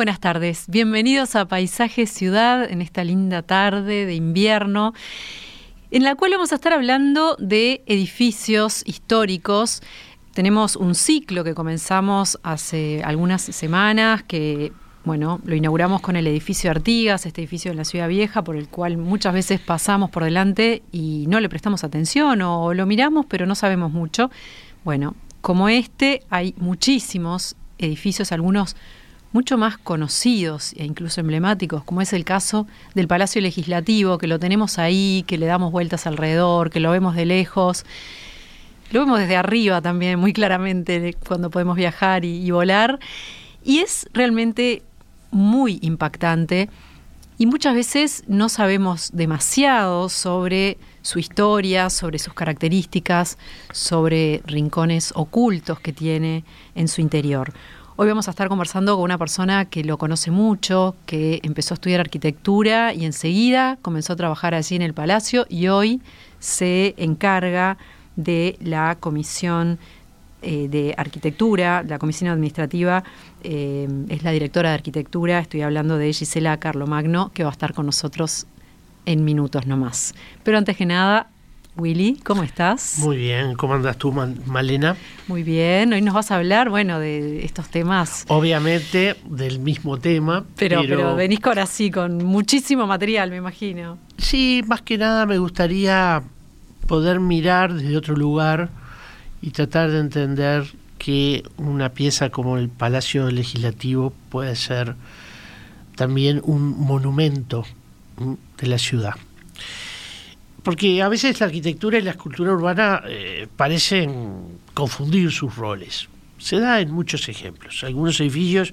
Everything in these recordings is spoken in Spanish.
Buenas tardes, bienvenidos a Paisaje Ciudad en esta linda tarde de invierno, en la cual vamos a estar hablando de edificios históricos. Tenemos un ciclo que comenzamos hace algunas semanas que bueno, lo inauguramos con el edificio Artigas, este edificio en la Ciudad Vieja, por el cual muchas veces pasamos por delante y no le prestamos atención o lo miramos, pero no sabemos mucho. Bueno, como este, hay muchísimos edificios, algunos mucho más conocidos e incluso emblemáticos, como es el caso del Palacio Legislativo, que lo tenemos ahí, que le damos vueltas alrededor, que lo vemos de lejos. Lo vemos desde arriba también, muy claramente, cuando podemos viajar y, y volar. Y es realmente muy impactante y muchas veces no sabemos demasiado sobre su historia, sobre sus características, sobre rincones ocultos que tiene en su interior. Hoy vamos a estar conversando con una persona que lo conoce mucho, que empezó a estudiar arquitectura y enseguida comenzó a trabajar allí en el Palacio y hoy se encarga de la comisión eh, de arquitectura, la comisión administrativa eh, es la directora de arquitectura, estoy hablando de Gisela Carlomagno, que va a estar con nosotros en minutos nomás. Pero antes que nada, Willy, ¿cómo estás? Muy bien, ¿cómo andas tú, Malena? Muy bien, hoy nos vas a hablar, bueno, de estos temas. Obviamente del mismo tema. Pero, pero... pero venís ahora sí, con muchísimo material, me imagino. Sí, más que nada me gustaría poder mirar desde otro lugar y tratar de entender que una pieza como el Palacio Legislativo puede ser también un monumento de la ciudad. Porque a veces la arquitectura y la escultura urbana eh, parecen confundir sus roles. Se da en muchos ejemplos. Algunos edificios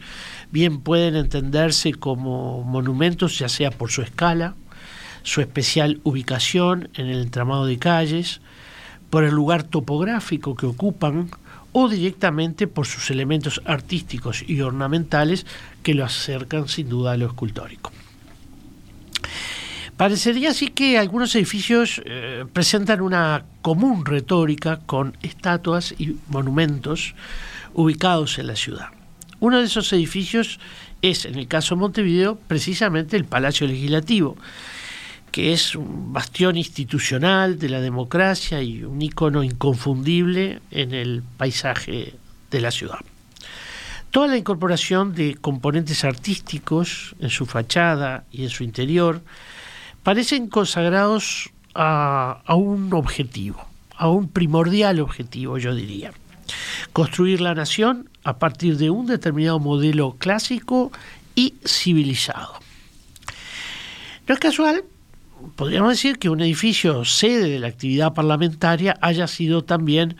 bien pueden entenderse como monumentos, ya sea por su escala, su especial ubicación en el entramado de calles, por el lugar topográfico que ocupan o directamente por sus elementos artísticos y ornamentales que lo acercan sin duda a lo escultórico. Parecería así que algunos edificios eh, presentan una común retórica con estatuas y monumentos ubicados en la ciudad. Uno de esos edificios es, en el caso de Montevideo, precisamente el Palacio Legislativo, que es un bastión institucional de la democracia y un icono inconfundible en el paisaje de la ciudad. Toda la incorporación de componentes artísticos en su fachada y en su interior parecen consagrados a, un objetivo, a un primordial objetivo, yo diría. Construir la nación a partir de un determinado modelo clásico y civilizado. No es casual podríamos decir que un edificio sede de la actividad parlamentaria haya sido también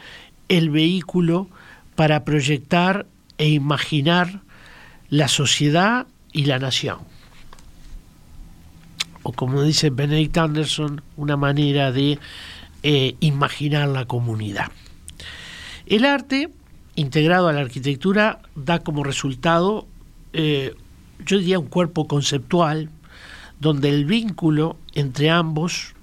el vehículo para proyectar e imaginar la sociedad y la nación. O como dice Benedict Anderson, una manera de eh, imaginar la comunidad. El arte, integrado a la arquitectura, da como resultado, eh, yo diría, un cuerpo conceptual, donde el vínculo entre ambos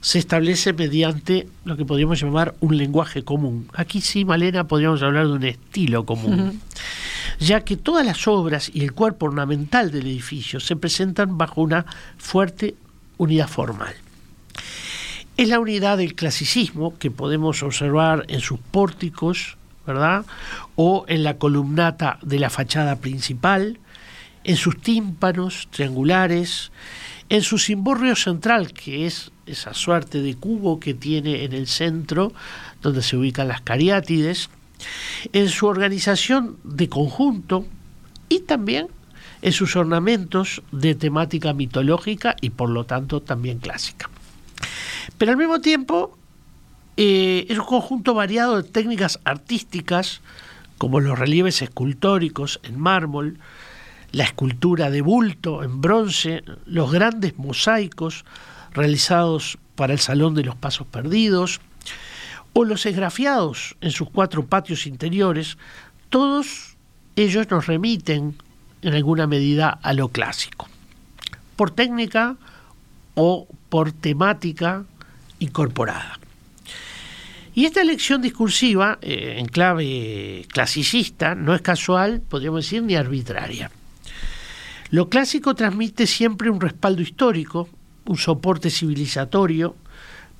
se establece mediante lo que podríamos llamar un lenguaje común. Aquí sí, Malena, podríamos hablar de un estilo común, ya que todas las obras y el cuerpo ornamental del edificio se presentan bajo una fuerte unidad formal. Es la unidad del clasicismo que podemos observar en sus pórticos, ¿verdad? O en la columnata de la fachada principal, en sus tímpanos triangulares, en su cimborrio central, que es esa suerte de cubo que tiene en el centro, donde se ubican las cariátides, en su organización de conjunto y también en sus ornamentos de temática mitológica y por lo tanto también clásica. Pero al mismo tiempo eh, es un conjunto variado de técnicas artísticas, como los relieves escultóricos en mármol, la escultura de bulto en bronce, los grandes mosaicos realizados para el Salón de los Pasos Perdidos, o los esgrafiados en sus cuatro patios interiores, todos ellos nos remiten en alguna medida a lo clásico, por técnica o por temática incorporada. Y esta elección discursiva, eh, en clave clasicista, no es casual, podríamos decir, ni arbitraria. Lo clásico transmite siempre un respaldo histórico, un soporte civilizatorio,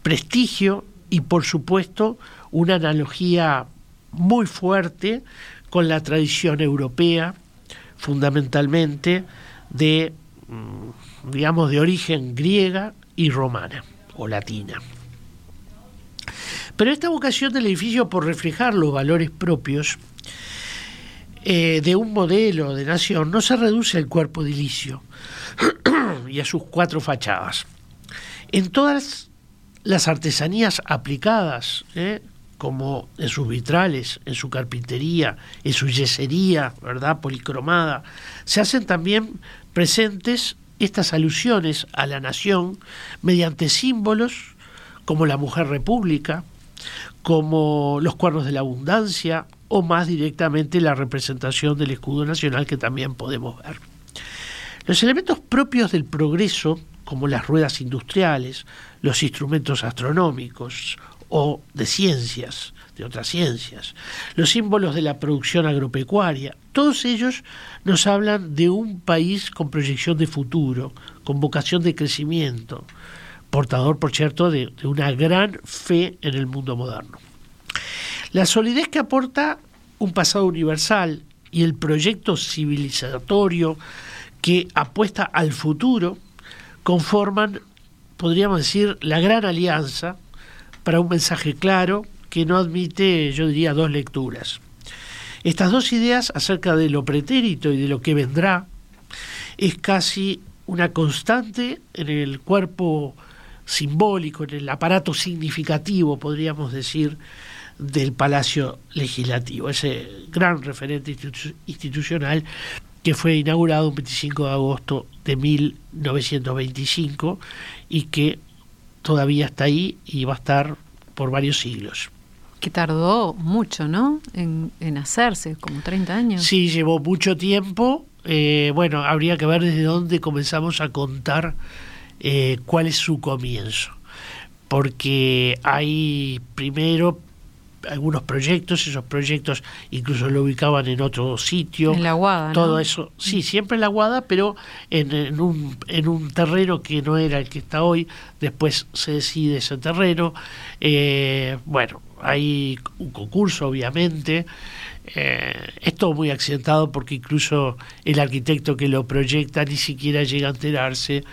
prestigio y, por supuesto, una analogía muy fuerte con la tradición europea, fundamentalmente de, mm, digamos, de origen griega y romana o latina. Pero esta vocación del edificio por reflejar los valores propios eh, de un modelo de nación no se reduce al cuerpo edilicio y a sus cuatro fachadas. En todas las artesanías aplicadas, eh, como en sus vitrales, en su carpintería, en su yesería, ¿verdad? policromada, se hacen también presentes estas alusiones a la nación mediante símbolos como la mujer república, como los cuernos de la abundancia o más directamente la representación del escudo nacional que también podemos ver. Los elementos propios del progreso, como las ruedas industriales, los instrumentos astronómicos o de ciencias, de otras ciencias, los símbolos de la producción agropecuaria, todos ellos nos hablan de un país con proyección de futuro, con vocación de crecimiento, portador, por cierto, de, una gran fe en el mundo moderno. La solidez que aporta un pasado universal y el proyecto civilizatorio que apuesta al futuro conforman, podríamos decir, la gran alianza para un mensaje claro que no admite, yo diría, dos lecturas. Estas dos ideas acerca de lo pretérito y de lo que vendrá es casi una constante en el cuerpo simbólico, en el aparato significativo, podríamos decir, del Palacio Legislativo, ese gran referente institucional que fue inaugurado el 25 de agosto de 1925 y que todavía está ahí y va a estar por varios siglos. Que tardó mucho, ¿no? En, hacerse, como 30 años. Sí, llevó mucho tiempo. Eh, bueno, habría que ver desde dónde comenzamos a contar eh, cuál es su comienzo. Porque hay primero algunos proyectos, esos proyectos incluso lo ubicaban en otro sitio. En la Guada. Todo eso, sí, siempre en la Guada, pero en, un, en un terreno que no era el que está hoy, después se decide ese terreno. Eh, bueno, hay un concurso, obviamente. Eh, es todo muy accidentado porque incluso el arquitecto que lo proyecta ni siquiera llega a enterarse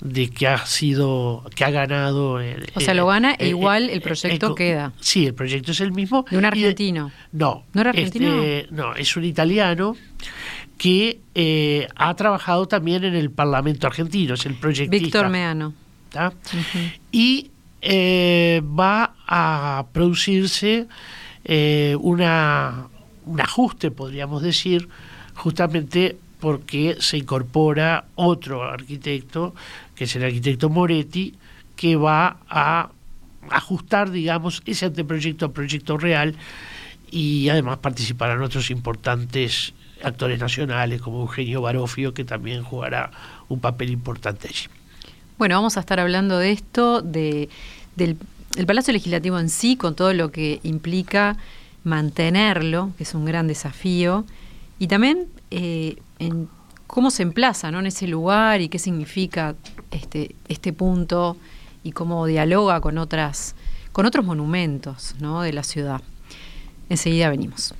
de que ha sido, que ha ganado. o sea, lo gana e igual el proyecto queda. Sí, el proyecto es el mismo. De un argentino. no. ¿No era argentino? Este, no, es un italiano que eh, ha trabajado también en el Parlamento argentino, es el proyectista. Víctor Meano. Y eh, va a producirse eh, una, un ajuste, podríamos decir, justamente porque se incorpora otro arquitecto, que es el arquitecto Moretti, que va a ajustar, digamos, ese anteproyecto a proyecto real y además participarán otros importantes actores nacionales como Eugenio Barofio, que también jugará un papel importante allí. Bueno, vamos a estar hablando de esto, de, del Palacio Legislativo en sí, con todo lo que implica mantenerlo, que es un gran desafío, y también eh, en cómo se emplaza ¿no? en ese lugar y qué significa este, este punto y cómo dialoga con otras con otros monumentos ¿no? de la ciudad. Enseguida venimos.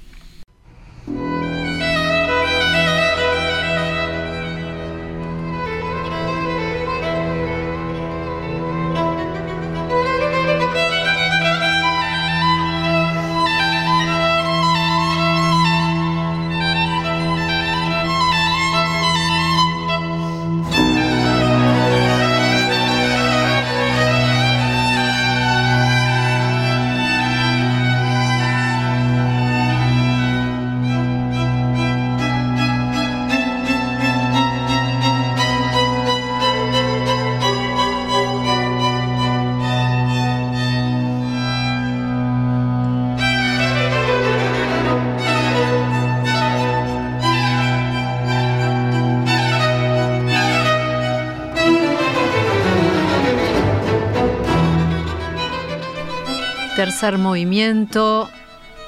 Tercer movimiento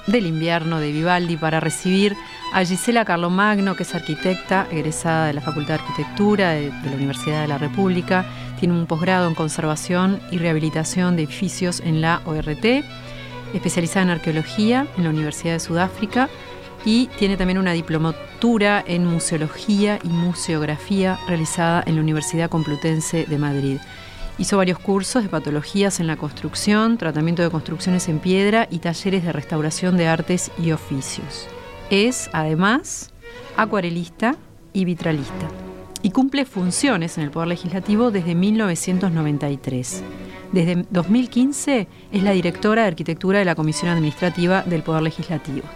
del invierno de Vivaldi para recibir a Gisela Carlomagno, que es arquitecta, egresada de la Facultad de Arquitectura de, de la Universidad de la República. Tiene un posgrado en conservación y rehabilitación de edificios en la ORT, especializada en arqueología en la Universidad de Sudáfrica y tiene también una diplomatura en museología y museografía realizada en la Universidad Complutense de Madrid. Hizo varios cursos de patologías en la construcción, tratamiento de construcciones en piedra y talleres de restauración de artes y oficios. Es, además, acuarelista y vitralista y cumple funciones en el Poder Legislativo desde 1993. Desde 2015 es la directora de Arquitectura de la Comisión Administrativa del Poder Legislativo.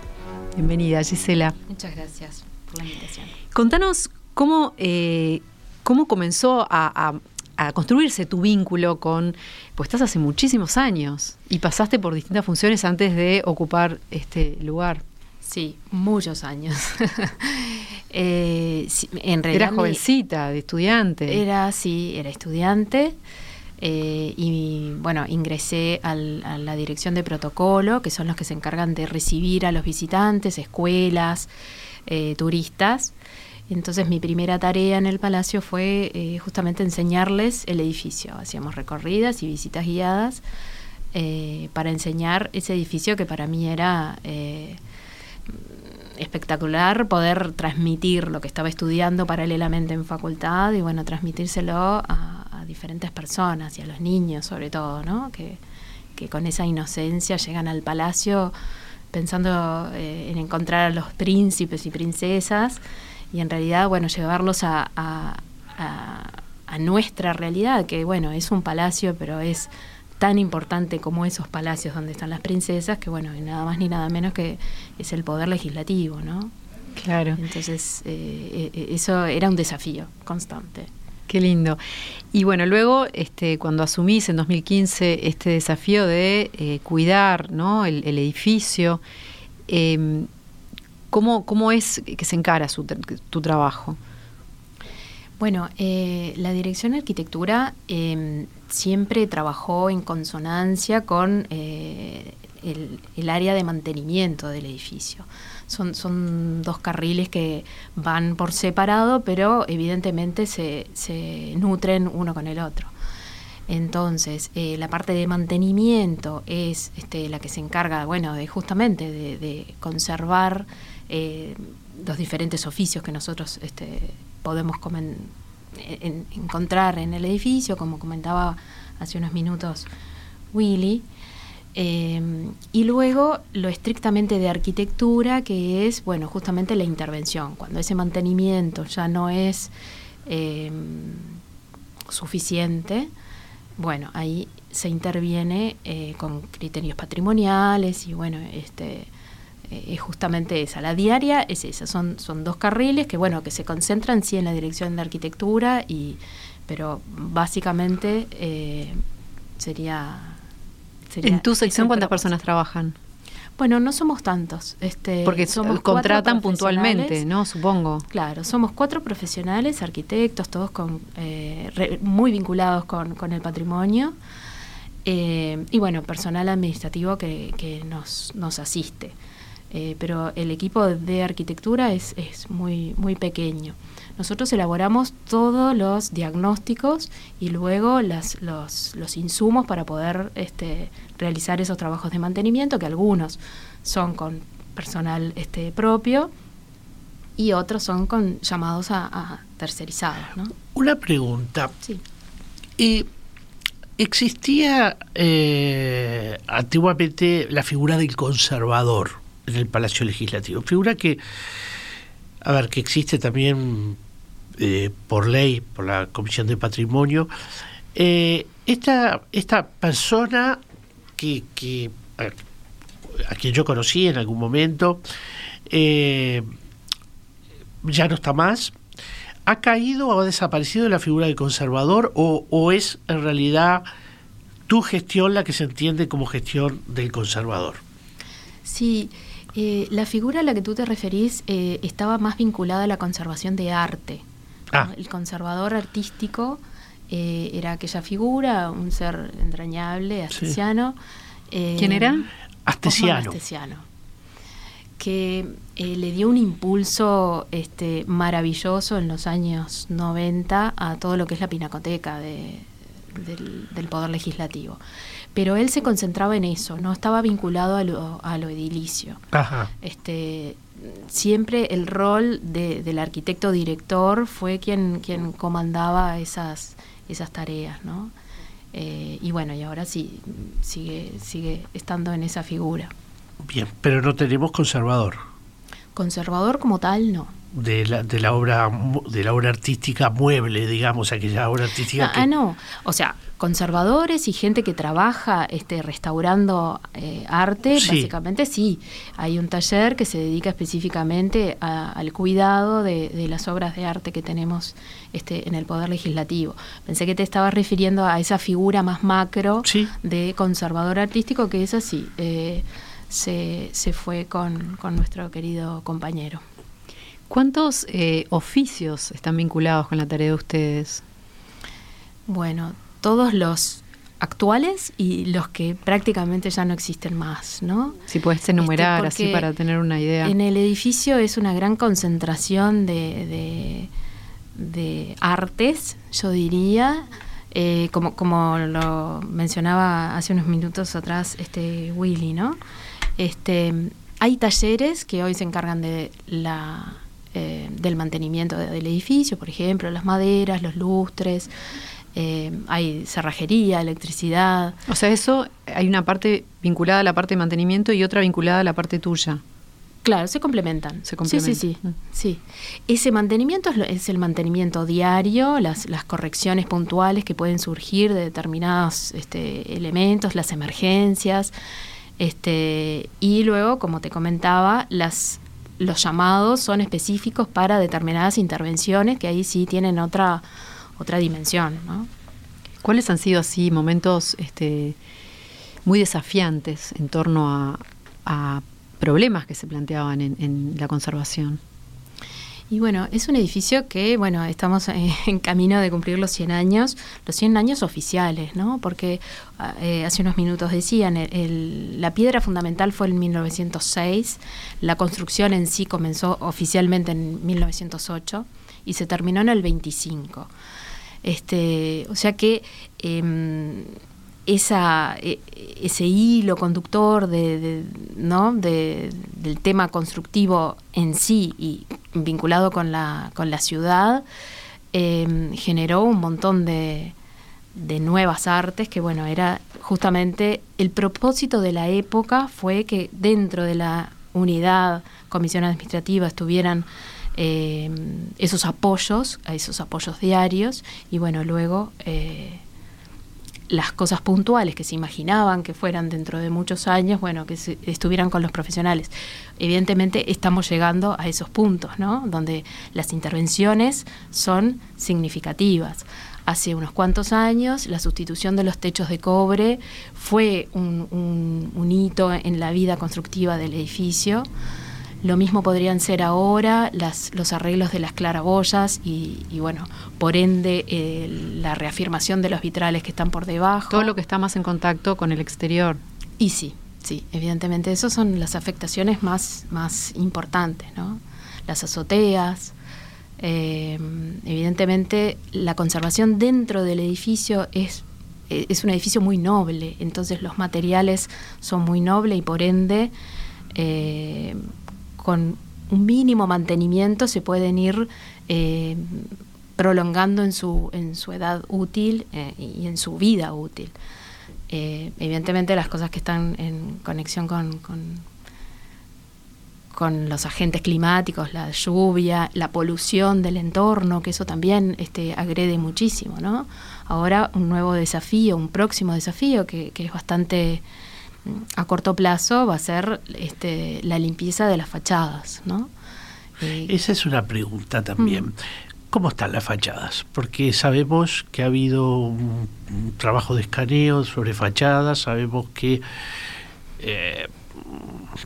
Bienvenida, Gisela. Muchas gracias por la invitación. Contanos cómo, eh, cómo comenzó a, a a construirse tu vínculo con, pues estás hace muchísimos años y pasaste por distintas funciones antes de ocupar este lugar. Sí, muchos años. eh, en realidad Era jovencita, de estudiante. Era, sí, era estudiante. Eh, y bueno, ingresé al, a la dirección de protocolo, que son los que se encargan de recibir a los visitantes, escuelas, eh, turistas. Entonces mi primera tarea en el palacio fue eh, justamente enseñarles el edificio. Hacíamos recorridas y visitas guiadas eh, para enseñar ese edificio que para mí era eh, espectacular poder transmitir lo que estaba estudiando paralelamente en facultad y bueno, transmitírselo a, a diferentes personas y a los niños sobre todo, ¿no? Que, que con esa inocencia llegan al palacio pensando en encontrar a los príncipes y princesas y en realidad, bueno, llevarlos a, a, a, a, nuestra realidad, que bueno, es un palacio, pero es tan importante como esos palacios donde están las princesas, que bueno, nada más ni nada menos que es el poder legislativo, ¿no? Claro. Entonces, eh, eso era un desafío constante. Qué lindo. Y bueno, luego, este, cuando asumís en 2015 este desafío de eh, cuidar ¿no? el, el edificio, eh, ¿Cómo, ¿Cómo es que se encara su, tu trabajo? Bueno, eh, la Dirección de Arquitectura eh, siempre trabajó en consonancia con eh, el, área de mantenimiento del edificio. Son, son, dos carriles que van por separado, pero evidentemente se, se nutren uno con el otro. Entonces, eh, la parte de mantenimiento es este, la que se encarga, bueno, de justamente de conservar eh, los diferentes oficios que nosotros este, podemos encontrar en el edificio, como comentaba hace unos minutos Willy. Eh, y luego lo estrictamente de arquitectura, que es, bueno, justamente la intervención. Cuando ese mantenimiento ya no es eh, suficiente, bueno, ahí se interviene con criterios patrimoniales y bueno, este es justamente esa. La diaria es esa, son, son dos carriles que bueno, que se concentran sí en la dirección de arquitectura y pero básicamente eh, sería, sería, ¿En tu sección cuántas personas trabajan? Bueno, no somos tantos. Este, Porque somos contratan puntualmente, ¿no? Supongo. Claro, somos cuatro profesionales, arquitectos, todos con, eh, re, muy vinculados con, con el patrimonio. Eh, y bueno, personal administrativo que, que nos, nos asiste. Eh, pero el equipo de arquitectura es, es muy, muy pequeño. Nosotros elaboramos todos los diagnósticos y luego las, los, los, insumos para poder este, realizar esos trabajos de mantenimiento, que algunos son con personal este, propio y otros son con llamados a, a tercerizados. ¿no? Una pregunta. Sí. Eh, existía eh, antiguamente la figura del conservador en el Palacio Legislativo, figura que, a ver, que existe también eh, por ley, por la Comisión de Patrimonio. Eh, esta, esta persona que, que a, quien yo conocí en algún momento, eh, ya no está más, ¿ha caído o ha desaparecido la figura del conservador o, o es en realidad tu gestión la que se entiende como gestión del conservador? Sí, eh, la figura a la que tú te referís eh, estaba más vinculada a la conservación de arte. Ah. ¿no? El conservador artístico eh, era aquella figura, un ser entrañable, sí. Eh, ¿Quién era? Astesiano. Astesiano, que eh, le dio un impulso este, maravilloso en los años 90 a todo lo que es la pinacoteca de, del, del, Poder Legislativo. Pero él se concentraba en eso, no estaba vinculado a lo, a lo edilicio. Ajá. Este, siempre el rol de, del arquitecto director fue quien, quien comandaba esas, esas tareas, ¿no? Eh, y bueno, y ahora sí, sigue, sigue estando en esa figura. Bien, pero no tenemos conservador. Conservador como tal, no. De la, de la obra de la obra artística mueble, digamos, aquella obra artística. Ah, que... ah no. O sea, conservadores y gente que trabaja este, restaurando eh, arte, sí. básicamente sí. Hay un taller que se dedica específicamente a, al cuidado de, de, las obras de arte que tenemos este, en el Poder Legislativo. Pensé que te estabas refiriendo a esa figura más macro sí. de conservador artístico, que es así. Eh, se, se, fue con, con, nuestro querido compañero. ¿Cuántos eh, oficios están vinculados con la tarea de ustedes? Bueno, todos los actuales y los que prácticamente ya no existen más, ¿no? Si puedes enumerar este, así para tener una idea. En el edificio es una gran concentración de, de, de artes, yo diría, eh, como, como lo mencionaba hace unos minutos atrás este Willy, ¿no? Este, hay talleres que hoy se encargan de la, eh, del mantenimiento de, del edificio, por ejemplo, las maderas, los lustres, eh, hay cerrajería, electricidad. O sea, eso hay una parte vinculada a la parte de mantenimiento y otra vinculada a la parte tuya. Claro, se complementan. Se complementan. Sí, sí, sí. sí. Ese mantenimiento es, lo, es, el mantenimiento diario, las, las, correcciones puntuales que pueden surgir de determinados este, elementos, las emergencias. Este, y luego, como te comentaba, las, los llamados son específicos para determinadas intervenciones que ahí sí tienen otra, otra dimensión. ¿no? ¿Cuáles han sido así momentos este, muy desafiantes en torno a, problemas que se planteaban en, la conservación? Y bueno, es un edificio que, bueno, estamos en camino de cumplir los 100 años, los 100 años oficiales, ¿no? Porque eh, hace unos minutos decían, la piedra fundamental fue en 1906, la construcción en sí comenzó oficialmente en 1908 y se terminó en el 25. Este, o sea que eh, esa, ese hilo conductor de, ¿no? De, del tema constructivo en sí y vinculado con la, con la ciudad eh, generó un montón de, de nuevas artes que bueno era justamente el propósito de la época fue que dentro de la unidad comisión administrativa estuvieran eh, esos apoyos, esos apoyos diarios, y bueno, luego eh, las cosas puntuales que se imaginaban que fueran dentro de muchos años, bueno, que se, estuvieran con los profesionales. Evidentemente estamos llegando a esos puntos, ¿no? Donde las intervenciones son significativas. Hace unos cuantos años la sustitución de los techos de cobre fue un, un, un hito en la vida constructiva del edificio. Lo mismo podrían ser ahora las, los arreglos de las claraboyas y, y bueno, por ende eh, la reafirmación de los vitrales que están por debajo. Todo lo que está más en contacto con el exterior. Y sí, sí, evidentemente esas son las afectaciones más, más importantes, ¿no? Las azoteas. Eh, evidentemente la conservación dentro del edificio es es un edificio muy noble, entonces los materiales son muy nobles y por ende eh, con un mínimo mantenimiento se pueden ir eh, prolongando en su, en su edad útil eh, y en su vida útil. Eh, evidentemente las cosas que están en conexión con, con, los agentes climáticos, la lluvia, la polución del entorno, que eso también este, agrede muchísimo. ¿no? Ahora un nuevo desafío, un próximo desafío que es bastante a corto plazo va a ser este, la limpieza de las fachadas, ¿no? Eh, Esa es una pregunta también. Mm. ¿Cómo están las fachadas? Porque sabemos que ha habido un, un trabajo de escaneo sobre fachadas, sabemos que eh,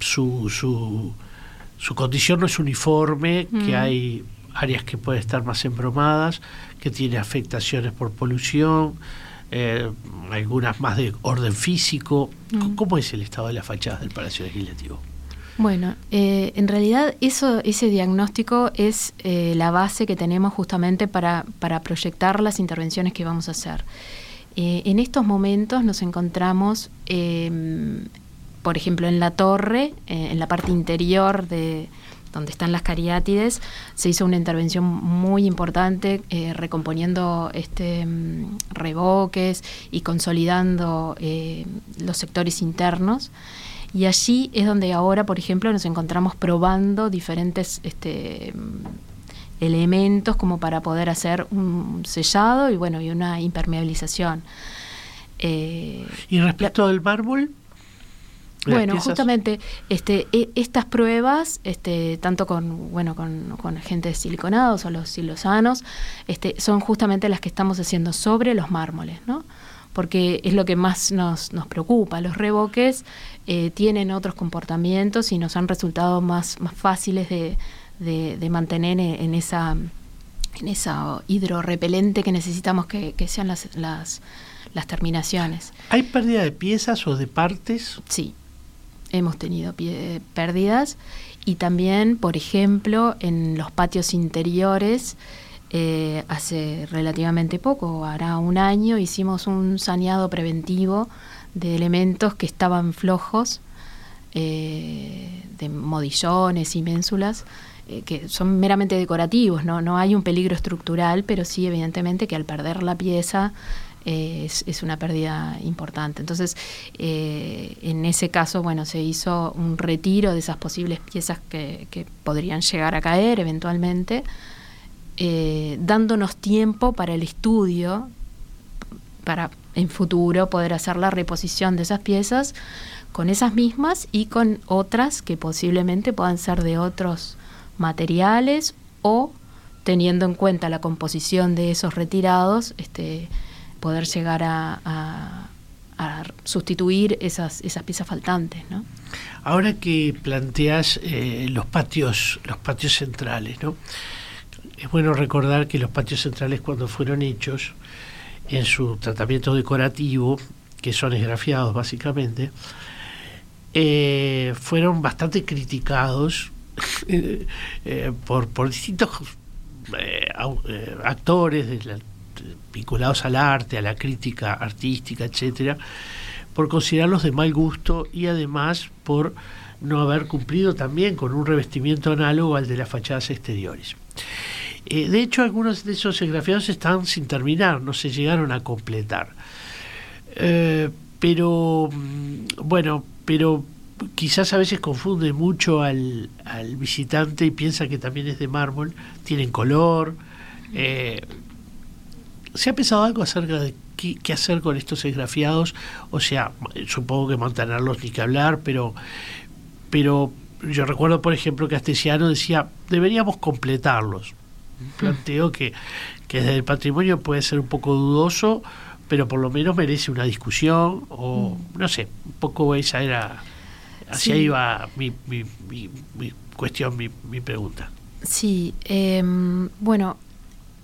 su, su, su, condición no es uniforme, mm. que hay áreas que pueden estar más embromadas, que tiene afectaciones por polución, eh, algunas más de orden físico. Mm. ¿Cómo es el estado de las fachadas del Palacio Legislativo? Bueno, eh, en realidad eso, ese diagnóstico es eh, la base que tenemos justamente para, para proyectar las intervenciones que vamos a hacer. Eh, en estos momentos nos encontramos, por ejemplo, en la torre, en la parte interior de donde están las cariátides, se hizo una intervención muy importante eh, recomponiendo este, mm, revoques y consolidando eh, los sectores internos. Y allí es donde ahora, por ejemplo, nos encontramos probando diferentes este, mm, elementos como para poder hacer un sellado y bueno y una impermeabilización. Eh, Y respecto del mármol, bueno, piezas- justamente este, e- estas pruebas, este, tanto con, bueno, con, con agentes siliconados o los silosanos, este, son justamente las que estamos haciendo sobre los mármoles, ¿no? Porque es lo que más nos, nos preocupa. Los revoques eh, tienen otros comportamientos y nos han resultado más, más fáciles de, de- de mantener en, en esa en esa hidrorrepelente que necesitamos que, que sean las, las, las terminaciones. ¿hay pérdida de piezas o de partes? Sí, hemos tenido pérdidas y también, por ejemplo, en los patios interiores, eh, hace relativamente poco, hará un año, hicimos un saneado preventivo de elementos que estaban flojos, eh, de modillones y ménsulas, eh, que son meramente decorativos, ¿no? no hay un peligro estructural, pero sí evidentemente que al perder la pieza es, una pérdida importante. Entonces, eh, en ese caso, bueno, se hizo un retiro de esas posibles piezas que, que podrían llegar a caer eventualmente, eh, dándonos tiempo para el estudio, para en futuro poder hacer la reposición de esas piezas con esas mismas y con otras que posiblemente puedan ser de otros materiales o teniendo en cuenta la composición de esos retirados, este, poder llegar a, sustituir esas, esas piezas faltantes, ¿no? Ahora que planteas eh, los patios, los patios centrales, ¿no? Es bueno recordar que los patios centrales cuando fueron hechos en su tratamiento decorativo, que son esgrafiados básicamente, eh, fueron bastante criticados eh, por, por distintos actores de la- vinculados al arte, a la crítica artística, etcétera, por considerarlos de mal gusto y además por no haber cumplido también con un revestimiento análogo al de las fachadas exteriores. Eh, de hecho, algunos de esos esgrafiados están sin terminar, no se llegaron a completar. Eh, pero, mm, bueno, pero quizás a veces confunde mucho al, visitante y piensa que también es de mármol, tienen color. eh, ¿Se ha pensado algo acerca de qué, qué hacer con estos esgrafiados? O sea, supongo que mantenerlos ni que hablar, pero, pero yo recuerdo, por ejemplo, que Astesiano decía, deberíamos completarlos. Planteo que, que desde el patrimonio puede ser un poco dudoso, pero por lo menos merece una discusión, o no sé, un poco esa era, hacia Sí. ahí va mi, mi, mi- mi cuestión, mi, mi pregunta. Sí, em, bueno,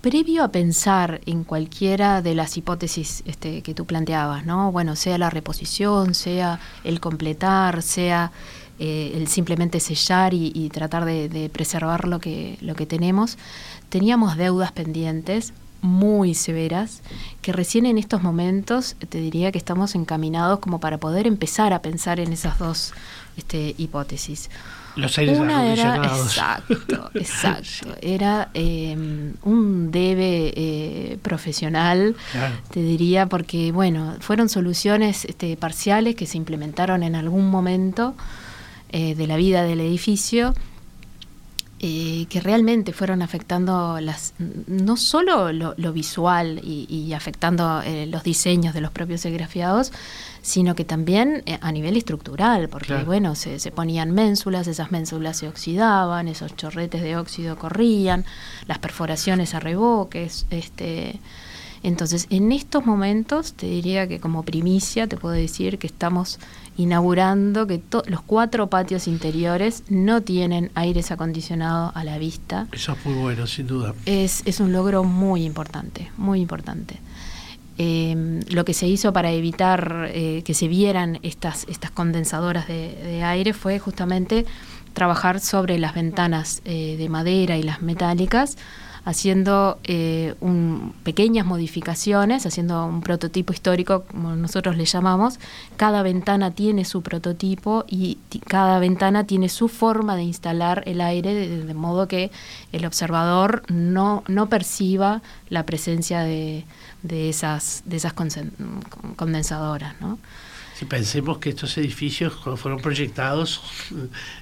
previo a pensar en cualquiera de las hipótesis este, que tú planteabas, ¿no? Bueno, sea la reposición, sea el completar, sea eh, el simplemente sellar y, tratar de, de preservar lo que, lo que tenemos, teníamos deudas pendientes muy severas que recién en estos momentos te diría que estamos encaminados como para poder empezar a pensar en esas dos este, hipótesis. Los aires Una era, exacto, exacto, era eh, un debe eh, profesional, Claro. te diría, porque bueno, fueron soluciones este, parciales que se implementaron en algún momento eh, de la vida del edificio eh, que realmente fueron afectando las no solo lo, lo visual y, y afectando eh, los diseños de los propios esgrafiados, sino que también eh, a nivel estructural, porque Claro. bueno, se, se ponían ménsulas, esas ménsulas se oxidaban, esos chorretes de óxido corrían, las perforaciones a revoques, este entonces, en estos momentos, te diría que como primicia, te puedo decir que estamos inaugurando que los cuatro patios interiores no tienen aires acondicionados a la vista. Eso es muy bueno, sin duda. Es, es un logro muy importante, muy importante. Em, lo que se hizo para evitar eh, que se vieran estas, estas condensadoras de, aire fue justamente trabajar sobre las ventanas eh, de madera y las metálicas haciendo eh, pequeñas modificaciones, haciendo un prototipo histórico, como nosotros le llamamos. Cada ventana tiene su prototipo y cada ventana tiene su forma de instalar el aire, de, modo que el observador no, no perciba la presencia de, de esas, de esas condensadoras. ¿no? Si pensemos que estos edificios fueron proyectados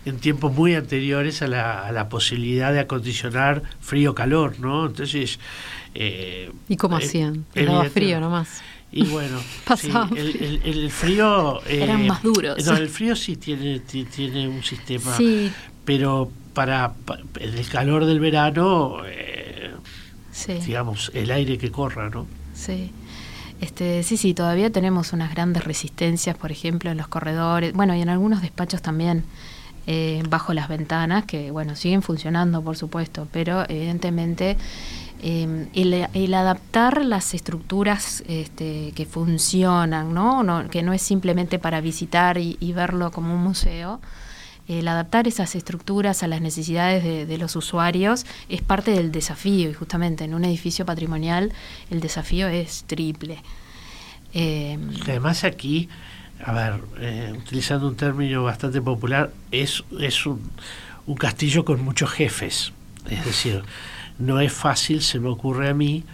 en tiempos muy anteriores a la, a la posibilidad de acondicionar frío-calor, ¿no? Entonces... Eh, ¿Y cómo eh, hacían? Era frío nomás. Y bueno, el, el, frío... Eh, Eran más duros. No, el frío sí tiene, tiene un sistema... Sí. Pero para, el calor del verano, digamos, el aire que corra, ¿no? Sí. Este, sí, sí, todavía tenemos unas grandes resistencias, por ejemplo, en los corredores, bueno, y en algunos despachos también, eh, bajo las ventanas, que, bueno, siguen funcionando, por supuesto, pero evidentemente em, el, adaptar las estructuras este, que funcionan, ¿no? Que no es simplemente para visitar y, verlo como un museo, el adaptar esas estructuras a las necesidades de, de, los usuarios es parte del desafío y justamente en un edificio patrimonial el desafío es triple. Eh, Además aquí, a ver, eh, utilizando un término bastante popular, es, es un, un castillo con muchos jefes. Es decir, no es fácil, se me ocurre a mí,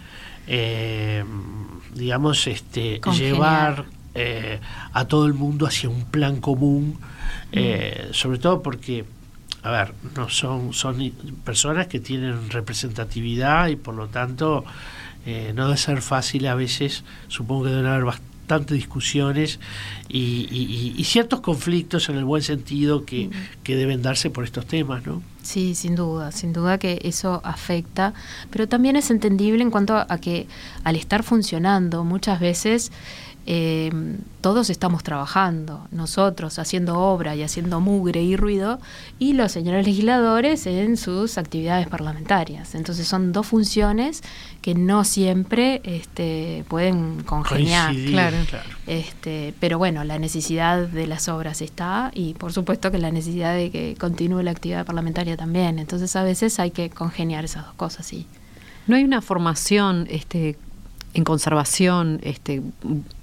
eh, digamos, este, llevar eh, a todo el mundo hacia un plan común, eh, sobre todo porque, a ver, no son, son personas que tienen representatividad y por lo tanto eh, no debe ser fácil a veces, supongo que deben haber bastantes discusiones y, ciertos conflictos en el buen sentido que, que deben darse por estos temas, ¿no? Sí, sin duda, sin duda que eso afecta, pero también es entendible en cuanto a que al estar funcionando muchas veces eh, todos estamos trabajando, nosotros haciendo obra y haciendo mugre y ruido, y los señores legisladores en sus actividades parlamentarias. Entonces son dos funciones que no siempre este, pueden congeniar. Claro. Este, pero bueno, la necesidad de las obras está y por supuesto que la necesidad de que continúe la actividad parlamentaria también. Entonces a veces hay que congeniar esas dos cosas, sí. No hay una formación este, en conservación, este,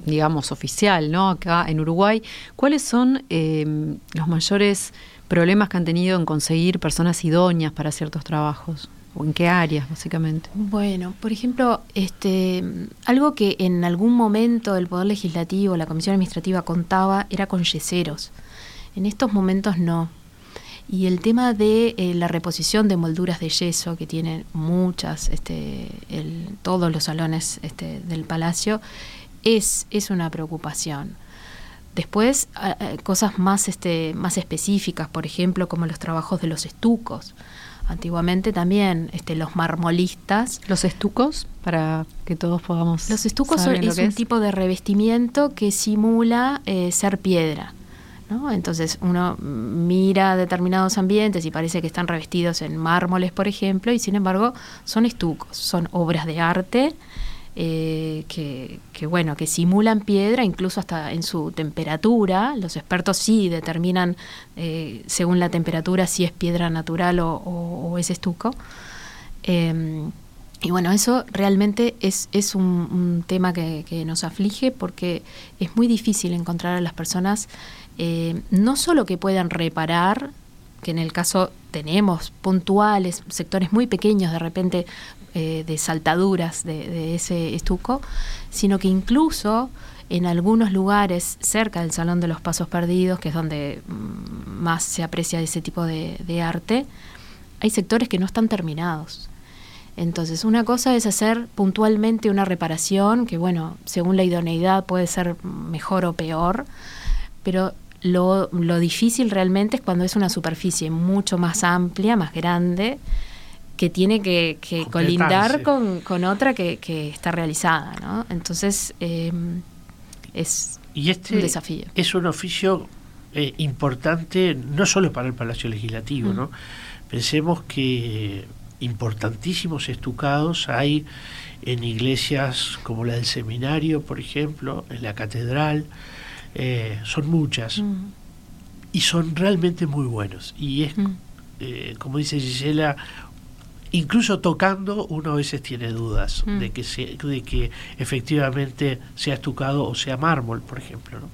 digamos, oficial, ¿no? Acá en Uruguay, ¿cuáles son eh, los mayores problemas que han tenido en conseguir personas idóneas para ciertos trabajos? ¿O en qué áreas, básicamente? Bueno, por ejemplo, este, algo que en algún momento el Poder Legislativo, la Comisión Administrativa contaba, era con yeseros. En estos momentos no. Y el tema de eh, la reposición de molduras de yeso, que tienen muchas, este, todos los salones este, del palacio, es, es una preocupación. Después, cosas más, este, más específicas, por ejemplo, como los trabajos de los estucos. Antiguamente también este, los marmolistas. ¿Los estucos? Para que todos podamos. Los estucos son, es un tipo de revestimiento que simula eh, ser piedra. Entonces uno mira determinados ambientes y parece que están revestidos en mármoles, por ejemplo, y sin embargo son estucos, son obras de arte eh, que, bueno, que simulan piedra, incluso hasta en su temperatura. Los expertos sí determinan eh, según la temperatura si es piedra natural o, es estuco. Em, y bueno, eso realmente es, es un, tema que, que, nos aflige porque es muy difícil encontrar a las personas eh, no solo que puedan reparar, que en el caso tenemos puntuales, sectores muy pequeños de repente eh, de saltaduras de, ese estuco, sino que incluso en algunos lugares cerca del Salón de los Pasos Perdidos, que es donde mm, más se aprecia ese tipo de, de arte, hay sectores que no están terminados. Entonces, una cosa es hacer puntualmente una reparación, que bueno, según la idoneidad puede ser mejor o peor, pero lo, lo difícil realmente es cuando es una superficie mucho más amplia, más grande, que tiene que, colindar con, otra que, está realizada, ¿no? Entonces, em, es y este un desafío. Es un oficio eh, importante no solo para el Palacio Legislativo, ¿no? Pensemos que importantísimos estucados hay en iglesias como la del seminario, por ejemplo, en la catedral, eh, son muchas Mm. y son realmente muy buenos. Y es, Mm. eh, como dice Gisela, incluso tocando uno a veces tiene dudas Mm. de, que se- de que efectivamente sea estucado o sea mármol, por ejemplo. ¿no?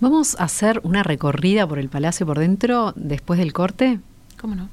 Vamos a hacer una recorrida por el palacio por dentro después del corte. ¿Cómo no?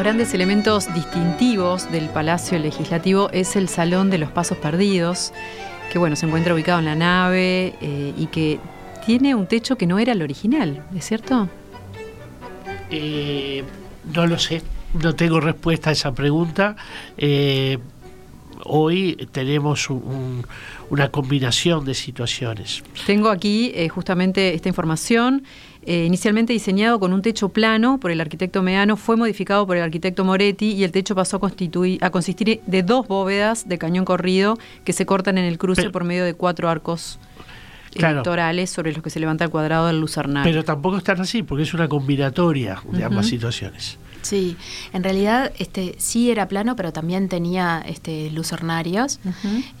Los grandes elementos distintivos del Palacio Legislativo es el Salón de los Pasos Perdidos, que bueno, se encuentra ubicado en la nave eh, y que tiene un techo que no era el original, ¿es cierto? Eh, no lo sé, no tengo respuesta a esa pregunta. Eh, hoy tenemos un- un- una combinación de situaciones. Tengo aquí eh, justamente esta información. Eh, inicialmente diseñado con un techo plano por el arquitecto Meano, fue modificado por el arquitecto Moretti y el techo pasó a, constituir, a consistir de dos bóvedas de cañón corrido que se cortan en el cruce Pero- por medio de cuatro arcos Claro. electorales sobre los que se levanta el cuadrado del lucernario. Pero tampoco están así, porque es una combinatoria de ambas situaciones. Sí, en realidad este sí era plano, pero también tenía este lucernarios.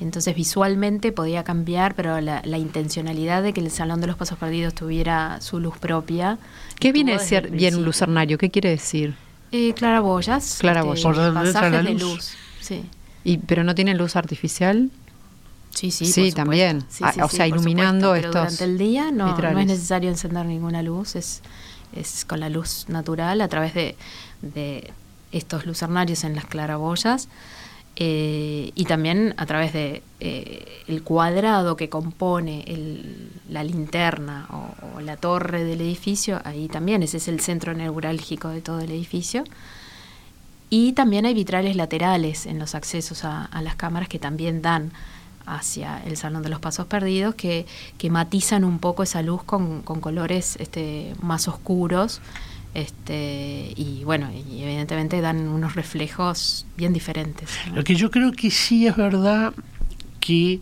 Entonces visualmente podía cambiar, pero la, la intencionalidad de que el Salón de los Pasos Perdidos tuviera su luz propia. ¿Qué viene desde ser bien un lucernario? ¿Qué quiere decir? Eh, claraboyas. Claraboyas. Por donde entra pasajes la de luz. luz. Sí, Y, ¿Pero no tiene luz artificial? sí, sí. Sí, también. Sí, Ah, sí, o sea, iluminando supuesto, pero estos Durante el día no, no es necesario encender ninguna luz, es, es con la luz natural a través de, estos lucernarios en las claraboyas. eh, y también a través de eh, el cuadrado que compone la linterna o, la torre del edificio, ahí también ese es el centro neurálgico de todo el edificio. Y también hay vitrales laterales en los accesos a las cámaras que también dan hacia el Salón de los Pasos Perdidos, que, que matizan un poco esa luz con, con colores este, más oscuros. Este, y bueno, y evidentemente dan unos reflejos bien diferentes. Lo que yo creo que sí es verdad que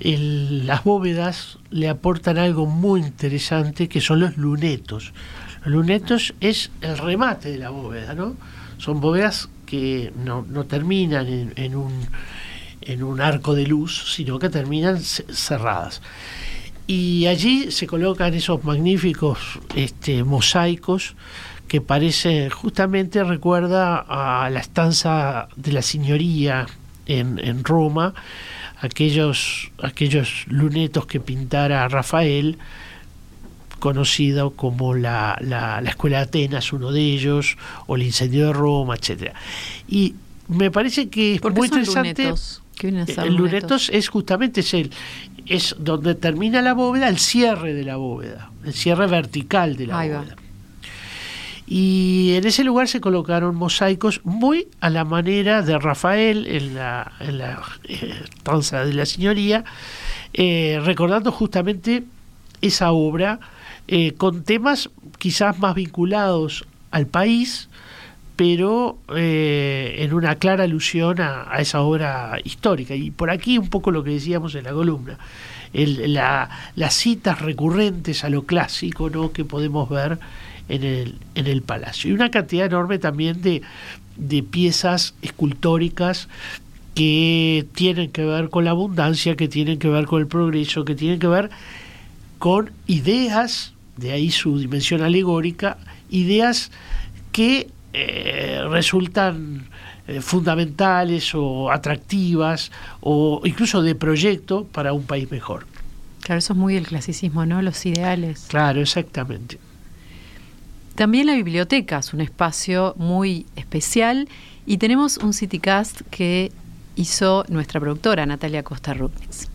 las bóvedas le aportan algo muy interesante que son los lunetos. Los lunetos es el remate de la bóveda, ¿no? Son bóvedas que no, no terminan en, en un, en un arco de luz, sino que terminan ce- cerradas. Y allí se colocan esos magníficos este, mosaicos que parece, justamente recuerda a la estanza de la signoría en, en Roma, aquellos, aquellos lunetos que pintara Rafael, conocido como la, la, la Escuela de Atenas, uno de ellos, o el incendio de Roma, etcétera Y me parece que es ¿Por qué muy interesante. lunetos? ¿Qué vienen a ser El lunetos? es justamente es el es donde termina la bóveda, el cierre de la bóveda, el cierre vertical de la Ahí va. bóveda. Y en ese lugar se colocaron mosaicos muy a la manera de Rafael en la, en la eh, danza de la señoría, eh, recordando justamente esa obra eh, con temas quizás más vinculados al país, pero eh, en una clara alusión a, esa obra histórica. Y por aquí un poco lo que decíamos en la columna, las citas recurrentes a lo clásico ¿no? que podemos ver en el, en el palacio. Y una cantidad enorme también de, de piezas escultóricas que tienen que ver con la abundancia, que tienen que ver con el progreso, que tienen que ver con ideas, de ahí su dimensión alegórica, ideas que eh, resultan eh, fundamentales o atractivas o incluso de proyecto para un país mejor. Claro, eso es muy el clasicismo, ¿no? Los ideales. Claro, exactamente. También la biblioteca es un espacio muy especial y tenemos un CityCast que hizo nuestra productora Natalia Costa Rubens.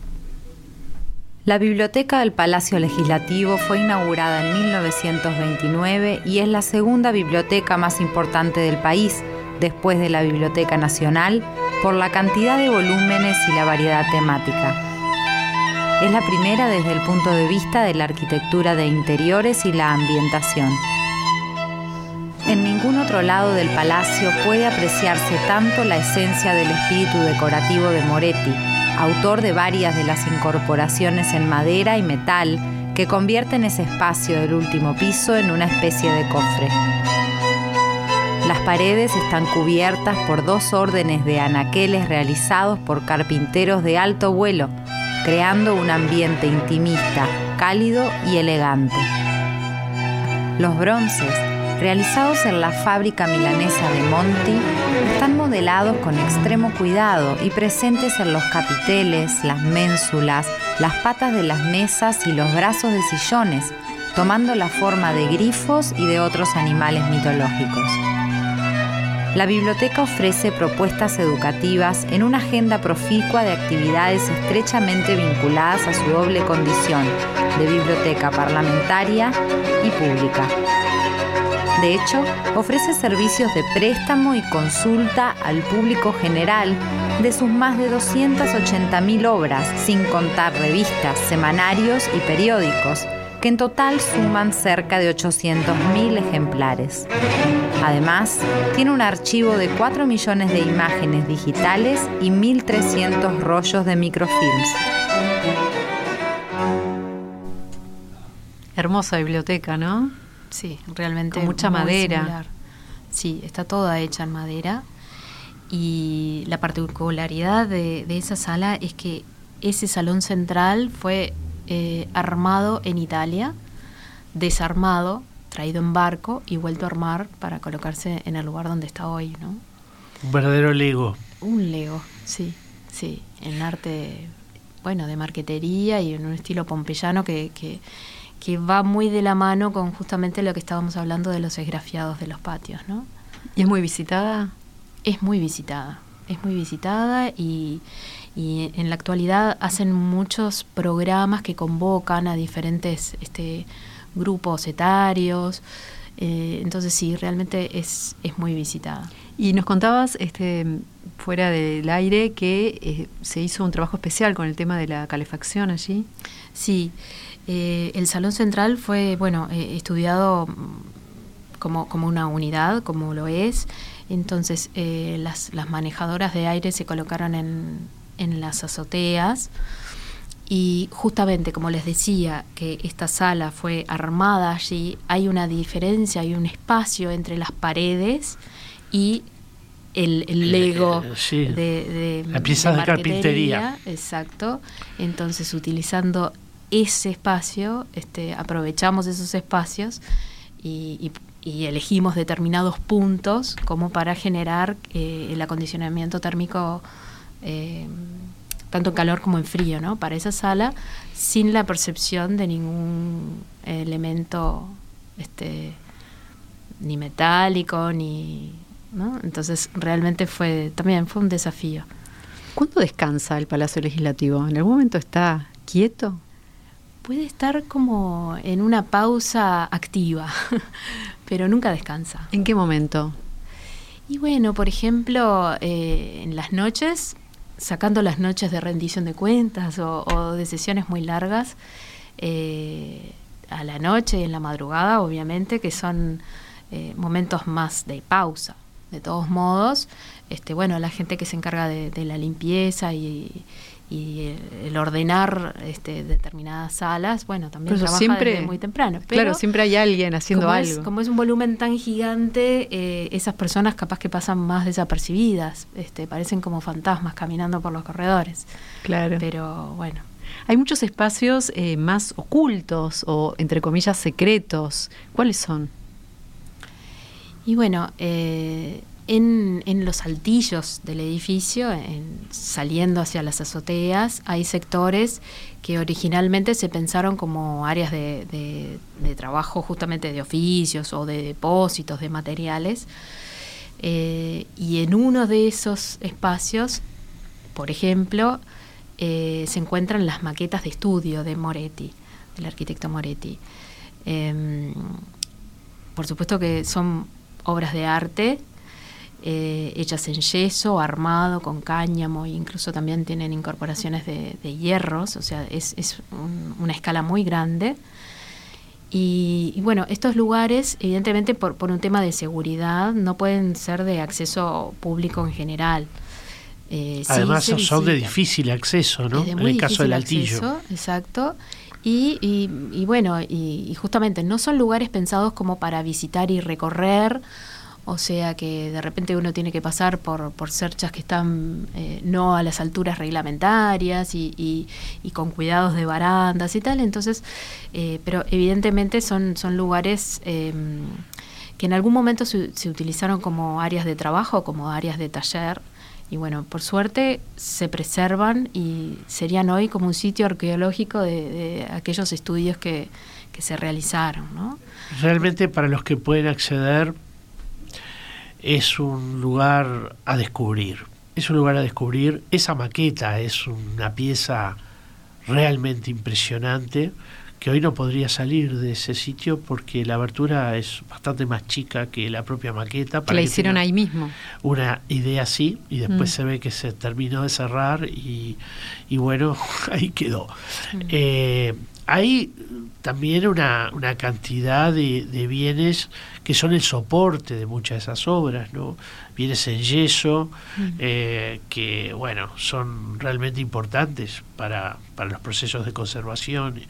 La Biblioteca del Palacio Legislativo fue inaugurada en 1929 y es la segunda biblioteca más importante del país, después de la Biblioteca Nacional, por la cantidad de volúmenes y la variedad temática. Es la primera desde el punto de vista de la arquitectura de interiores y la ambientación. En ningún otro lado del palacio puede apreciarse tanto la esencia del espíritu decorativo de Moretti, autor de varias de las incorporaciones en madera y metal que convierten ese espacio del último piso en una especie de cofre. Las paredes están cubiertas por dos órdenes de anaqueles realizados por carpinteros de alto vuelo, creando un ambiente intimista, cálido y elegante. Los bronces, realizados en la fábrica milanesa de Monti, están modelados con extremo cuidado y presentes en los capiteles, las ménsulas, las patas de las mesas y los brazos de sillones, tomando la forma de grifos y de otros animales mitológicos. La biblioteca ofrece propuestas educativas en una agenda proficua de actividades estrechamente vinculadas a su doble condición de biblioteca parlamentaria y pública. De hecho, ofrece servicios de préstamo y consulta al público general de sus más de 280.000 obras, sin contar revistas, semanarios y periódicos, que en total suman cerca de 800.000 ejemplares. Además, tiene un archivo de 4 millones de imágenes digitales y 1.300 rollos de microfilms. Hermosa biblioteca, ¿no? Sí, realmente. Con mucha madera. similar. Sí, está toda hecha en madera. Y la particularidad de, de esa sala es que ese salón central fue eh, armado en Italia, desarmado, traído en barco y vuelto a armar para colocarse en el lugar donde está hoy, ¿no? Un verdadero Lego. Un Lego, sí, sí, en arte, bueno, de marquetería y en un estilo pompeyano que, que, que va muy de la mano con justamente lo que estábamos hablando de los esgrafiados de los patios, ¿no? ¿Y es muy visitada? Es muy visitada, es muy visitada y, y en la actualidad hacen muchos programas que convocan a diferentes este, grupos etarios. Eh, entonces sí, realmente es, es muy visitada. Y nos contabas este, fuera del aire que eh, se hizo un trabajo especial con el tema de la calefacción allí. Sí, eh, el Salón Central fue, bueno, eh, estudiado como, como una unidad, como lo es. Entonces, eh, las, las manejadoras de aire se colocaron en, en las azoteas. Y justamente, como les decía, que esta sala fue armada allí, hay una diferencia, hay un espacio entre las paredes y el, el Lego sí, de, de- la pieza de carpintería. Exacto. Entonces, utilizando ese espacio, este, aprovechamos esos espacios y, elegimos determinados puntos como para generar eh, el acondicionamiento térmico eh, tanto en calor como en frío, ¿no? Para esa sala, sin la percepción de ningún elemento este, ni metálico, ni. ¿no? Entonces realmente fue también fue un desafío. ¿Cuándo descansa el Palacio Legislativo? ¿En algún momento está quieto? Puede estar como en una pausa activa, pero nunca descansa. ¿En qué momento? Y bueno, por ejemplo, eh, en las noches, sacando las noches de rendición de cuentas o, o de sesiones muy largas, eh, a la noche y en la madrugada, obviamente, que son eh, momentos más de pausa. De todos modos, este, bueno, la gente que se encarga de, de la limpieza y, y el, el ordenar este, determinadas salas, bueno, también Pero trabaja siempre- desde muy temprano. claro, siempre hay alguien haciendo como algo. Es, como es un volumen tan gigante, eh, esas personas capaz que pasan más desapercibidas, este, parecen como fantasmas caminando por los corredores. Claro. Pero bueno, Hay muchos espacios eh, más ocultos o, entre comillas, secretos. ¿Cuáles son? Y bueno, eh, en, los altillos del edificio, saliendo hacia las azoteas, hay sectores que originalmente se pensaron como áreas de, trabajo justamente de oficios o de depósitos de materiales. Eh, y en uno de esos espacios, por ejemplo, eh, se encuentran las maquetas de estudio de Moretti, del arquitecto Moretti. Em, por supuesto que son obras de arte eh, hechas en yeso, armado con cáñamo, e incluso también tienen incorporaciones de, hierros, o sea, es, una escala muy grande. Y, bueno, estos lugares, evidentemente por, un tema de seguridad, no pueden ser de acceso público en general. Eh, Además son de difícil acceso, ¿no? En el caso del altillo. exacto. Y, y, bueno, y, justamente no son lugares pensados como para visitar y recorrer, o sea que de repente uno tiene que pasar por, por cerchas que están eh, no a las alturas reglamentarias y, con cuidados de barandas y tal, entonces, eh, pero evidentemente son, son lugares em, que en algún momento se, utilizaron como áreas de trabajo, como áreas de taller, y bueno, por suerte se preservan y serían hoy como un sitio arqueológico de, aquellos estudios que, se realizaron. ¿no? Realmente para los que pueden acceder es un lugar a descubrir. Es un lugar a descubrir. Esa maqueta es una pieza realmente impresionante que hoy no podría salir de ese sitio porque la abertura es bastante más chica que la propia maqueta. que la hicieron ahí mismo. Una idea así y después mm. se ve que se terminó de cerrar y, bueno, ahí quedó. Mm. Eh, hay también una, una cantidad de, de, bienes que son el soporte de muchas de esas obras, ¿no? Bienes en yeso, mm. eh, que, bueno, son realmente importantes para, para, los procesos de conservación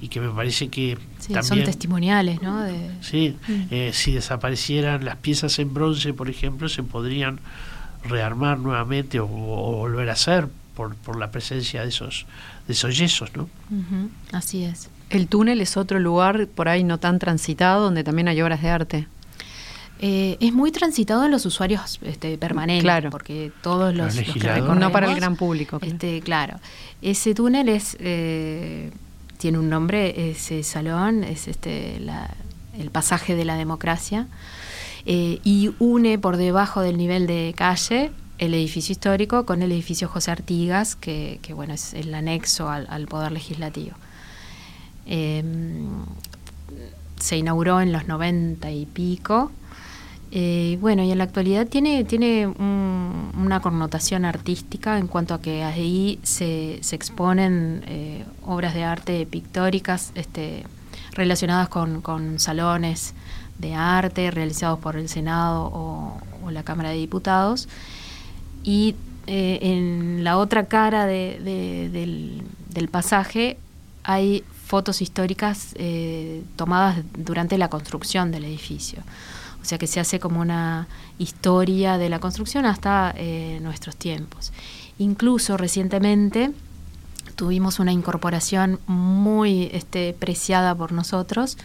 y que me parece que también... Son testimoniales, ¿no? Sí, mm. eh, si desaparecieran las piezas en bronce, por ejemplo, se podrían rearmar nuevamente o, volver a hacer por, por la presencia de esos, de esos yesos, ¿no? Así es. El túnel es otro lugar por ahí no tan transitado donde también hay obras de arte. Eh, es muy transitado en los usuarios este, permanentes, claro. porque todos los, que no para el gran público. Este, claro, ese túnel es eh, tiene un nombre, ese salón es este el pasaje de la democracia eh, y une por debajo del nivel de calle el edificio histórico con el edificio José Artigas, que, bueno es el anexo al poder legislativo. Em, se inauguró en los 90 y pico. Eh, bueno, y en la actualidad tiene, tiene una connotación artística en cuanto a que ahí se, se exponen eh, obras de arte pictóricas este, relacionadas con, salones de arte realizados por el Senado o, la Cámara de Diputados. Y eh, en la otra cara del, pasaje hay fotos históricas eh, tomadas durante la construcción del edificio. O sea que se hace como una historia de la construcción hasta eh, nuestros tiempos. Incluso recientemente tuvimos una incorporación muy este, preciada por nosotros,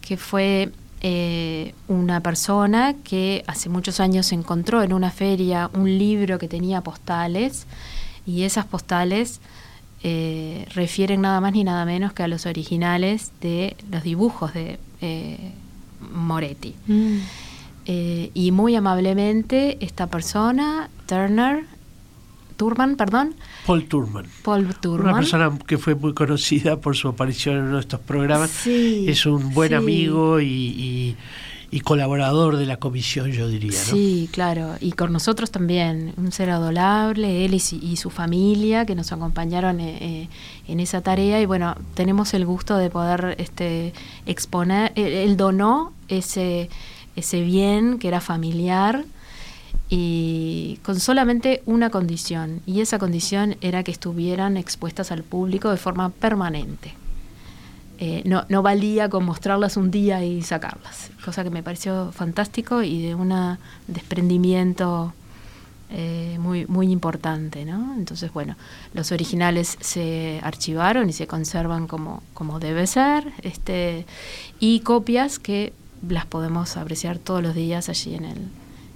que fue eh, una persona que hace muchos años encontró en una feria un libro que tenía postales y esas postales eh, refieren nada más ni nada menos que a los originales de los dibujos de eh, Moretti. Mm. Y muy amablemente esta persona, Turner, Turman, perdón. Paul Turman. Paul Turman. Una persona que fue muy conocida por su aparición en uno de estos programas. es un buen amigo y y colaborador de la comisión, yo diría. Sí, claro, y con nosotros también, un ser adorable, él y, su familia que nos acompañaron eh, eh, en esa tarea y bueno, tenemos el gusto de poder este, exponer, él, donó ese, ese bien que era familiar y con solamente una condición, y esa condición era que estuvieran expuestas al público de forma permanente. Eh, no, no valía con mostrarlas un día y sacarlas, cosa que me pareció fantástico y de un desprendimiento eh, muy, muy importante. ¿no? Entonces, bueno, los originales se archivaron y se conservan como, como debe ser, este, y copias que las podemos apreciar todos los días allí en el,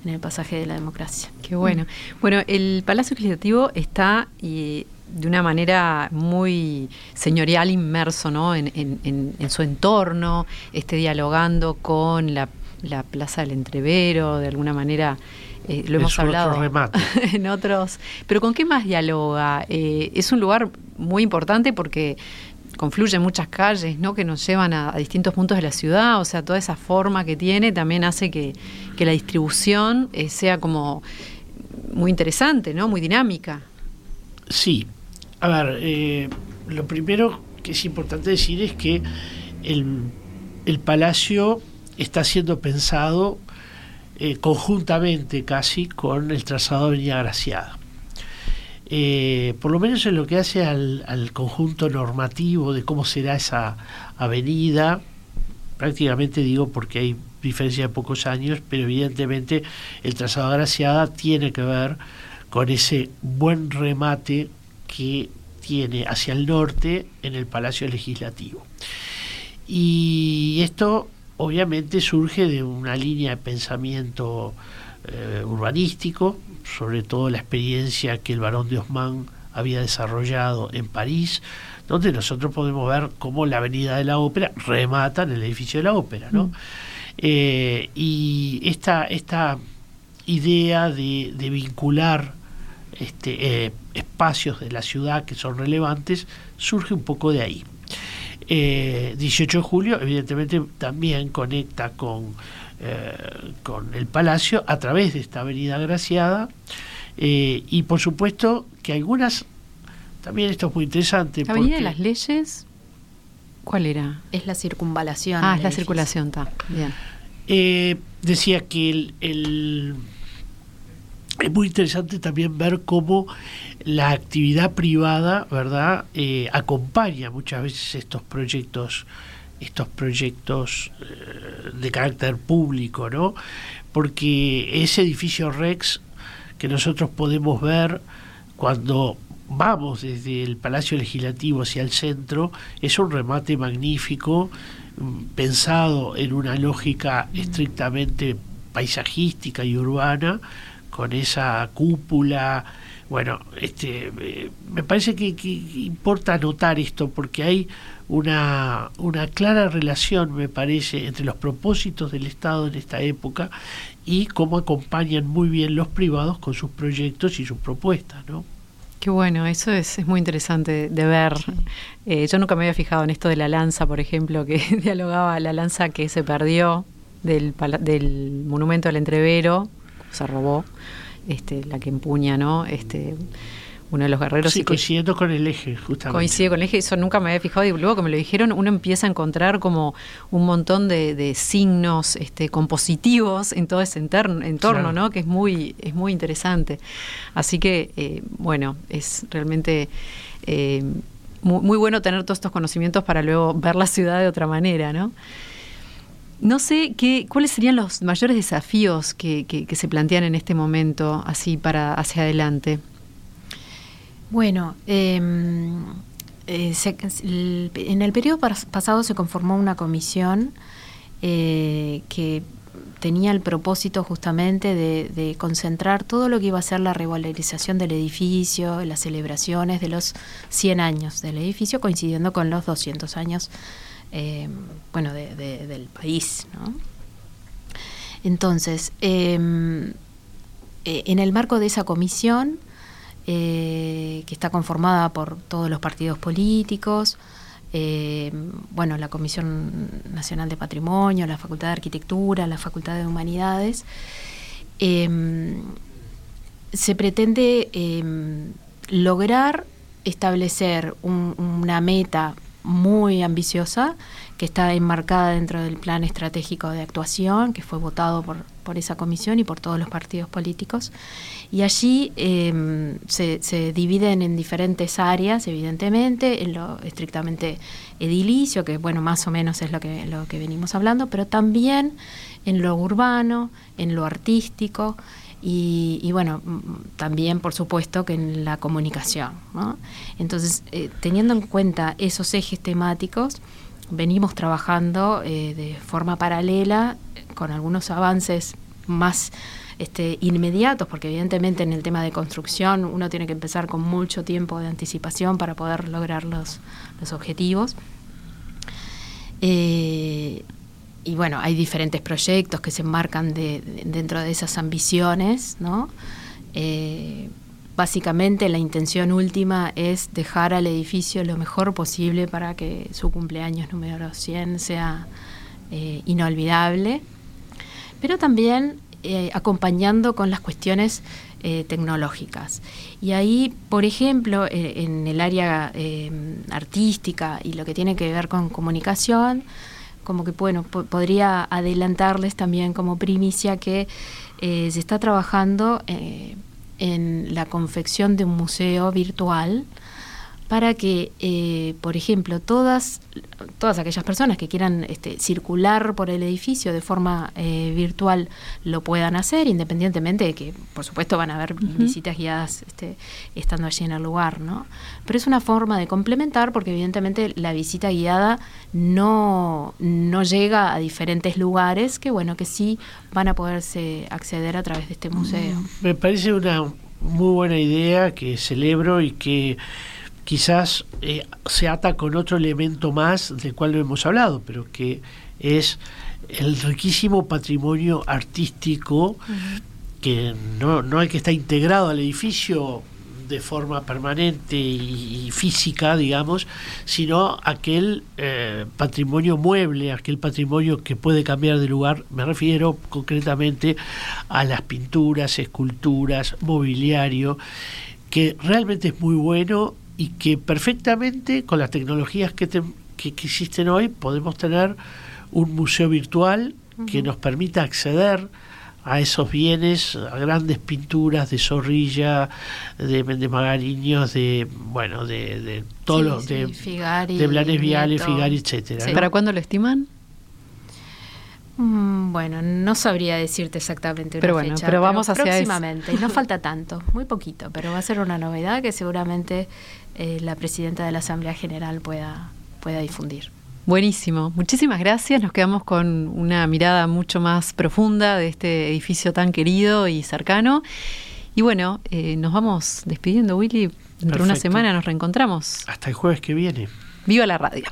en el pasaje de la democracia. Qué bueno. Bueno, el Palacio Legislativo está y de una manera muy señorial inmerso ¿no? en, en, su entorno, esté dialogando con la, la, Plaza del Entrevero, de alguna manera eh, lo hemos hablado en otros. Pero ¿con qué más dialoga? Eh, es un lugar muy importante porque confluyen muchas calles ¿no? que nos llevan a, distintos puntos de la ciudad, o sea, toda esa forma que tiene también hace que, la distribución eh, sea como muy interesante, ¿no? muy dinámica. Sí, a ver, eh, lo primero que es importante decir es que el, el palacio está siendo pensado eh, conjuntamente casi con el trazado de Avenida Graciada. Eh, por lo menos en lo que hace al, conjunto normativo de cómo será esa avenida, prácticamente digo porque hay diferencia de pocos años, pero evidentemente el trazado de Graciada tiene que ver con ese buen remate que tiene hacia el norte en el Palacio Legislativo. Y esto obviamente surge de una línea de pensamiento eh, urbanístico, sobre todo la experiencia que el barón de Osman había desarrollado en París, donde nosotros podemos ver cómo la Avenida de la Ópera remata en el edificio de la Ópera, ¿no? Mm. Eh, y esta, esta idea de, de vincular este, eh, espacios de la ciudad que son relevantes, surge un poco de ahí. 18 eh, de julio, evidentemente, también conecta con, eh, con el Palacio a través de esta avenida Graciada. y por supuesto que algunas, también esto es muy interesante. ¿La avenida de las leyes? ¿Cuál era? Es la circunvalación. Ah, es la circulación, está. Bien. decía que el es muy interesante también ver cómo la actividad privada, ¿verdad?, eh, acompaña muchas veces estos proyectos, estos proyectos eh, de carácter público, ¿no? Porque ese edificio Rex que nosotros podemos ver cuando vamos desde el Palacio Legislativo hacia el centro, es un remate magnífico, mm, pensado en una lógica estrictamente paisajística y urbana, con esa cúpula. Bueno, este, eh, me parece que, importa notar esto porque hay una, una clara relación, me parece, entre los propósitos del Estado en esta época y cómo acompañan muy bien los privados con sus proyectos y sus propuestas, ¿no? Qué bueno, eso es, es muy interesante de ver. Eh, yo nunca me había fijado en esto de la lanza, por ejemplo, que dialogaba la lanza que se perdió del, del monumento al entrevero se robó, este, la que empuña, ¿no? Este, uno de los guerreros. Sí, coincidiendo con el eje, justamente. Coincide con el eje, eso nunca me había fijado y luego que me lo dijeron, uno empieza a encontrar como un montón de, signos este, compositivos en todo ese entorno, ¿no? Que es muy, es muy interesante. Así que, eh, bueno, es realmente... Eh, muy, muy, bueno tener todos estos conocimientos para luego ver la ciudad de otra manera, ¿no? No sé qué, cuáles serían los mayores desafíos que, se plantean en este momento, así para hacia adelante. Bueno, em, eh, en el periodo pasado se conformó una comisión eh, que tenía el propósito justamente de, concentrar todo lo que iba a ser la revalorización del edificio, las celebraciones de los 100 años del edificio, coincidiendo con los 200 años eh, bueno, del país. ¿no? Entonces, em, eh, en el marco de esa comisión, eh, que está conformada por todos los partidos políticos, em, bueno, la Comisión Nacional de Patrimonio, la Facultad de Arquitectura, la Facultad de Humanidades, em, se pretende lograr establecer una meta muy ambiciosa que está enmarcada dentro del plan estratégico de actuación que fue votado por, por esa comisión y por todos los partidos políticos. Y allí em, se, se, dividen en diferentes áreas, evidentemente, en lo estrictamente edilicio, que bueno, más o menos es lo que, lo que venimos hablando, pero también en lo urbano, en lo artístico, y, bueno, también por supuesto que en la comunicación. Entonces, eh, teniendo en cuenta esos ejes temáticos, venimos trabajando eh, de forma paralela con algunos avances más este, inmediatos, porque evidentemente en el tema de construcción uno tiene que empezar con mucho tiempo de anticipación para poder lograr los, los objetivos. Eh, y bueno, hay diferentes proyectos que se enmarcan de, dentro de esas ambiciones, ¿no? Eh, básicamente la intención última es dejar al edificio lo mejor posible para que su cumpleaños número 100 sea eh, inolvidable, pero también eh, acompañando con las cuestiones tecnológicas. Y ahí, por ejemplo, en el área artística y lo que tiene que ver con comunicación, como que bueno, podría adelantarles también como primicia que se está trabajando en la confección de un museo virtual para que, eh, por ejemplo, todas, todas aquellas personas que quieran este, circular por el edificio de forma eh, virtual lo puedan hacer, independientemente de que, por supuesto, van a haber visitas guiadas este, estando allí en el lugar, ¿no? Pero es una forma de complementar, porque evidentemente la visita guiada no, no llega a diferentes lugares, que bueno, que sí van a poderse acceder a través de este museo. Me parece una muy buena idea que celebro y que quizás eh, se ata con otro elemento más del cual no hemos hablado, pero que es el riquísimo patrimonio artístico que no, no hay que estar integrado al edificio de forma permanente y, física, digamos, sino aquel eh, patrimonio mueble, aquel patrimonio que puede cambiar de lugar. Me refiero concretamente a las pinturas, esculturas, mobiliario, que realmente es muy bueno y que perfectamente con las tecnologías que, que, existen hoy podemos tener un museo virtual que nos permita acceder a esos bienes, a grandes pinturas de Zorrilla, de, de Magariños, de bueno, de, de todos los de, Figari, de Blanes Viales, Figari, etcétera. ¿Para cuándo lo estiman? Mm, bueno, no sabría decirte exactamente una pero bueno, fecha, pero vamos hacia próximamente. No falta tanto, muy poquito, pero va a ser una novedad que seguramente eh, la presidenta de la Asamblea General pueda, pueda difundir. Buenísimo, muchísimas gracias. Nos quedamos con una mirada mucho más profunda de este edificio tan querido y cercano. Y bueno, eh, nos vamos despidiendo, Willy. Dentro de una semana nos reencontramos. Hasta el jueves que viene. Viva la radio.